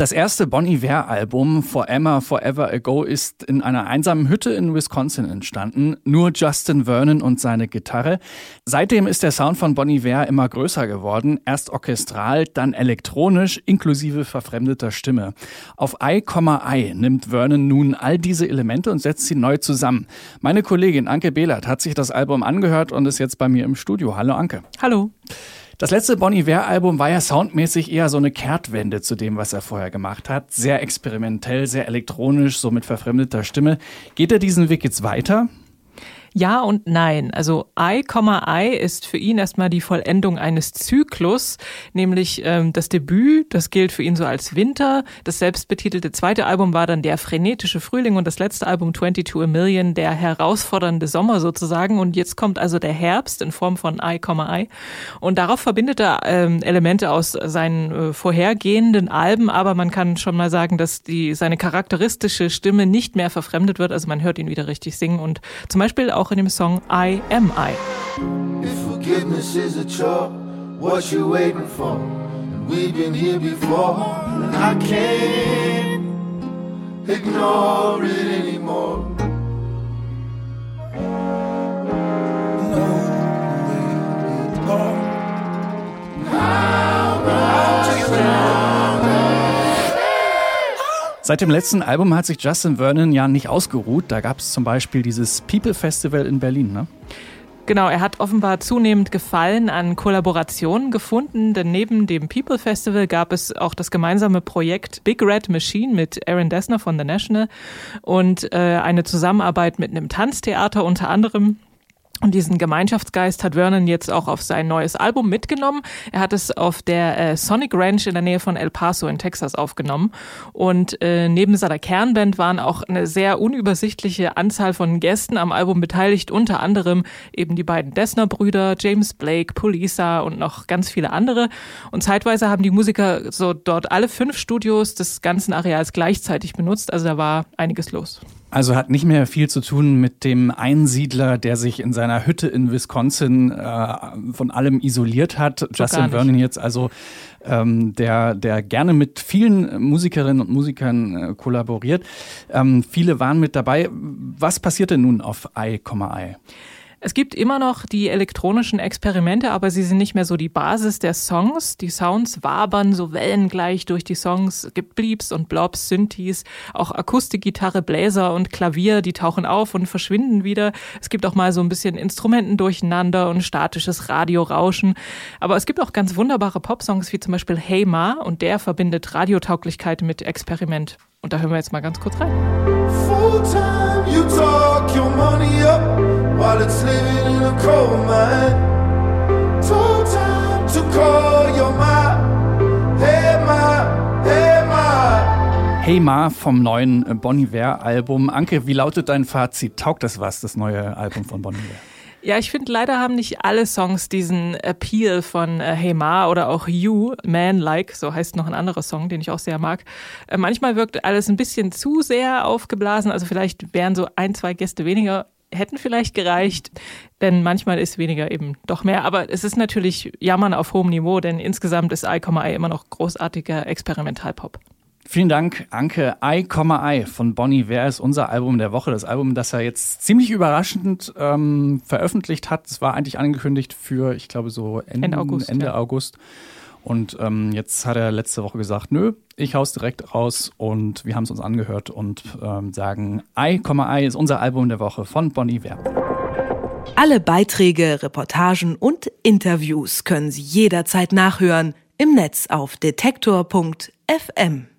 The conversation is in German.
Das erste Bon Iver-Album Forever Forever Ago ist in einer einsamen Hütte in Wisconsin entstanden. Nur Justin Vernon und seine Gitarre. Seitdem ist der Sound von Bon Iver immer größer geworden. Erst orchestral, dann elektronisch, inklusive verfremdeter Stimme. Auf I, I nimmt Vernon nun all diese Elemente und setzt sie neu zusammen. Meine Kollegin Anke Behlert hat sich das Album angehört und ist jetzt bei mir im Studio. Hallo Anke. Hallo. Das letzte Bon Iver-Album war ja soundmäßig eher so eine Kehrtwende zu dem, was er vorher gemacht hat. Sehr experimentell, sehr elektronisch, so mit verfremdeter Stimme. Geht er diesen Weg jetzt weiter? Ja und nein. Also I, I ist für ihn erstmal die Vollendung eines Zyklus, nämlich ähm, das Debüt, das gilt für ihn so als Winter. Das selbstbetitelte zweite Album war dann der frenetische Frühling und das letzte Album 22 A Million, der herausfordernde Sommer sozusagen. Und jetzt kommt also der Herbst in Form von I, I. Und darauf verbindet er ähm, Elemente aus seinen äh, vorhergehenden Alben, aber man kann schon mal sagen, dass die, seine charakteristische Stimme nicht mehr verfremdet wird. Also man hört ihn wieder richtig singen und zum Beispiel auch in dem Song I Am I. If forgiveness is a chore, what you waiting for? We've been here before, and I can't ignore it anymore. Seit dem letzten Album hat sich Justin Vernon ja nicht ausgeruht. Da gab es zum Beispiel dieses People Festival in Berlin, ne? Genau, er hat offenbar zunehmend Gefallen an Kollaborationen gefunden, denn neben dem People Festival gab es auch das gemeinsame Projekt Big Red Machine mit Aaron Dessner von The National und äh, eine Zusammenarbeit mit einem Tanztheater unter anderem. Und diesen Gemeinschaftsgeist hat Vernon jetzt auch auf sein neues Album mitgenommen. Er hat es auf der äh, Sonic Ranch in der Nähe von El Paso in Texas aufgenommen. Und äh, neben seiner Kernband waren auch eine sehr unübersichtliche Anzahl von Gästen am Album beteiligt, unter anderem eben die beiden Dessner-Brüder, James Blake, Polisa und noch ganz viele andere. Und zeitweise haben die Musiker so dort alle fünf Studios des ganzen Areals gleichzeitig benutzt. Also da war einiges los. Also hat nicht mehr viel zu tun mit dem Einsiedler, der sich in seiner Hütte in Wisconsin äh, von allem isoliert hat. So Justin Vernon jetzt also, ähm, der, der gerne mit vielen Musikerinnen und Musikern äh, kollaboriert. Ähm, viele waren mit dabei. Was passierte nun auf I, I? Es gibt immer noch die elektronischen Experimente, aber sie sind nicht mehr so die Basis der Songs. Die Sounds wabern so wellengleich durch die Songs. Es gibt Bleeps und Blobs, Synthes, auch Akustikgitarre, Bläser und Klavier, die tauchen auf und verschwinden wieder. Es gibt auch mal so ein bisschen Instrumenten durcheinander und statisches Radiorauschen. Aber es gibt auch ganz wunderbare Popsongs wie zum Beispiel Hey Ma und der verbindet Radiotauglichkeit mit Experiment. Und da hören wir jetzt mal ganz kurz rein. Full time you talk your money up while it's living in a coal mine. Told time to call your ma. Hey ma, hey ma. Hey Ma vom neuen Bon Iver Album. Anke, wie lautet dein Fazit? Taugt das was, das neue Album von Bon Iver? Ja, ich finde, leider haben nicht alle Songs diesen Appeal von äh, Hey Ma oder auch You, Man Like, so heißt noch ein anderer Song, den ich auch sehr mag. Äh, manchmal wirkt alles ein bisschen zu sehr aufgeblasen, also vielleicht wären so ein, zwei Gäste weniger hätten vielleicht gereicht, denn manchmal ist weniger eben doch mehr. Aber es ist natürlich Jammern auf hohem Niveau, denn insgesamt ist I, I immer noch großartiger Experimentalpop. Vielen Dank, Anke. I, I von Bonnie Wer ist unser Album der Woche. Das Album, das er jetzt ziemlich überraschend ähm, veröffentlicht hat. Es war eigentlich angekündigt für, ich glaube, so Ende, Ende August. Ende ja. August. Und ähm, jetzt hat er letzte Woche gesagt, nö, ich hau's direkt raus und wir haben es uns angehört und ähm, sagen, I, I ist unser Album der Woche von Bon Iver. Alle Beiträge, Reportagen und Interviews können Sie jederzeit nachhören im Netz auf detektor.fm.